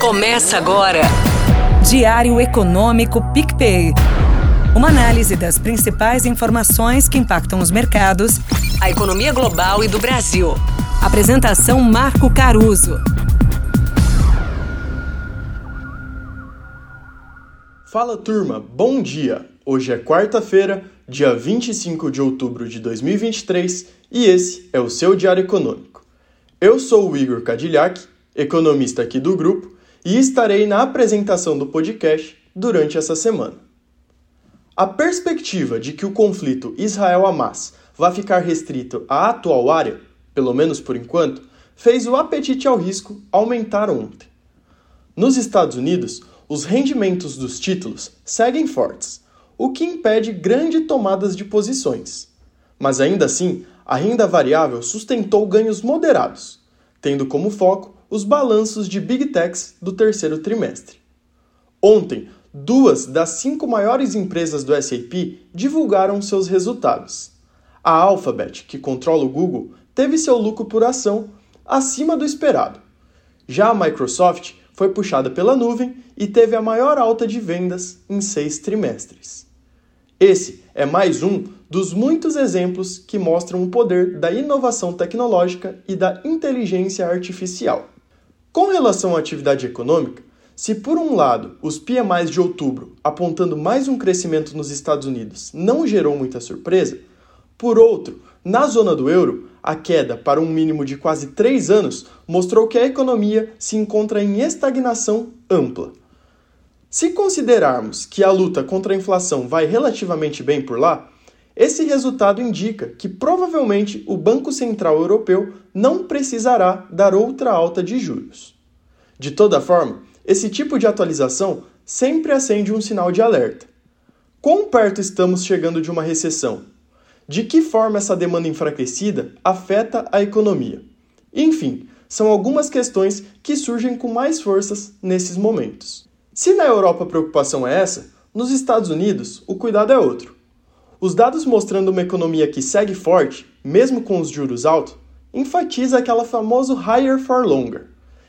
Começa agora. Diário Econômico PicPay. Uma análise das principais informações que impactam os mercados, a economia global e do Brasil. Apresentação Marco Caruso. Fala turma, bom dia! Hoje é quarta-feira, dia 25 de outubro de 2023 e esse é o seu Diário Econômico. Eu sou o Igor Cadillac, economista aqui do grupo, e estarei na apresentação do podcast durante essa semana. A perspectiva de que o conflito Israel-Hamas vai ficar restrito à atual área, pelo menos por enquanto, fez o apetite ao risco aumentar ontem. Nos Estados Unidos, os rendimentos dos títulos seguem fortes, o que impede grandes tomadas de posições. Mas ainda assim, a renda variável sustentou ganhos moderados, tendo como foco os balanços de Big Techs do terceiro trimestre. Ontem, duas das cinco maiores empresas do SAP divulgaram seus resultados. A Alphabet, que controla o Google, teve seu lucro por ação acima do esperado. Já a Microsoft foi puxada pela nuvem e teve a maior alta de vendas em seis trimestres. Esse é mais um dos muitos exemplos que mostram o poder da inovação tecnológica e da inteligência artificial. Com relação à atividade econômica, se por um lado os PMIs de outubro, apontando mais um crescimento nos Estados Unidos, não gerou muita surpresa, por outro, na zona do euro, a queda para um mínimo de quase três anos mostrou que a economia se encontra em estagnação ampla. Se considerarmos que a luta contra a inflação vai relativamente bem por lá, esse resultado indica que provavelmente o Banco Central Europeu não precisará dar outra alta de juros. De toda forma, esse tipo de atualização sempre acende um sinal de alerta. Quão perto estamos chegando de uma recessão? De que forma essa demanda enfraquecida afeta a economia? Enfim, são algumas questões que surgem com mais forças nesses momentos. Se na Europa a preocupação é essa, nos Estados Unidos o cuidado é outro. Os dados mostrando uma economia que segue forte, mesmo com os juros altos, enfatiza aquela famoso higher for longer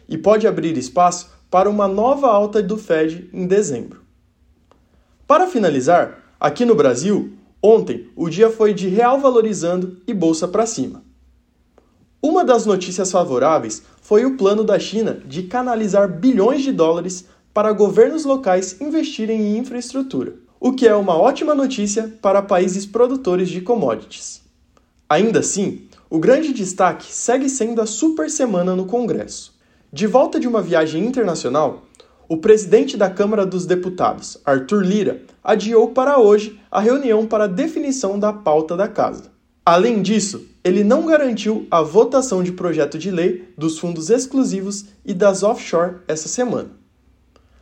e pode abrir espaço para uma nova alta do Fed em dezembro. Para finalizar, aqui no Brasil, ontem o dia foi de real valorizando e bolsa para cima. Uma das notícias favoráveis foi o plano da China de canalizar bilhões de dólares para governos locais investirem em infraestrutura o que é uma ótima notícia para países produtores de commodities. Ainda assim, o grande destaque segue sendo a super semana no Congresso. De volta de uma viagem internacional, o presidente da Câmara dos Deputados, Arthur Lira, adiou para hoje a reunião para definição da pauta da casa. Além disso, ele não garantiu a votação de projeto de lei dos fundos exclusivos e das offshore essa semana.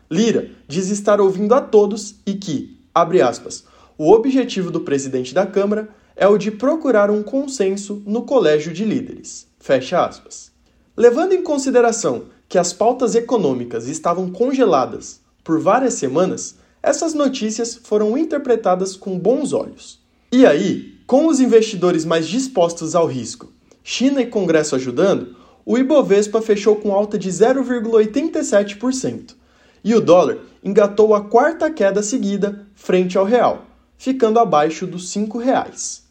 Lira diz estar ouvindo a todos e que, Abre aspas. O objetivo do presidente da Câmara é o de procurar um consenso no colégio de líderes. Fecha aspas. Levando em consideração que as pautas econômicas estavam congeladas por várias semanas, essas notícias foram interpretadas com bons olhos. E aí, com os investidores mais dispostos ao risco, China e Congresso ajudando, o Ibovespa fechou com alta de 0,87%, e o dólar engatou a quarta queda seguida frente ao real, ficando abaixo dos R$ reais.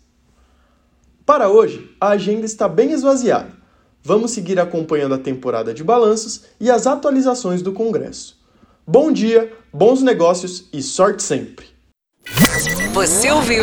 Para hoje, a agenda está bem esvaziada. Vamos seguir acompanhando a temporada de balanços e as atualizações do Congresso. Bom dia, bons negócios e sorte sempre! Você ouviu?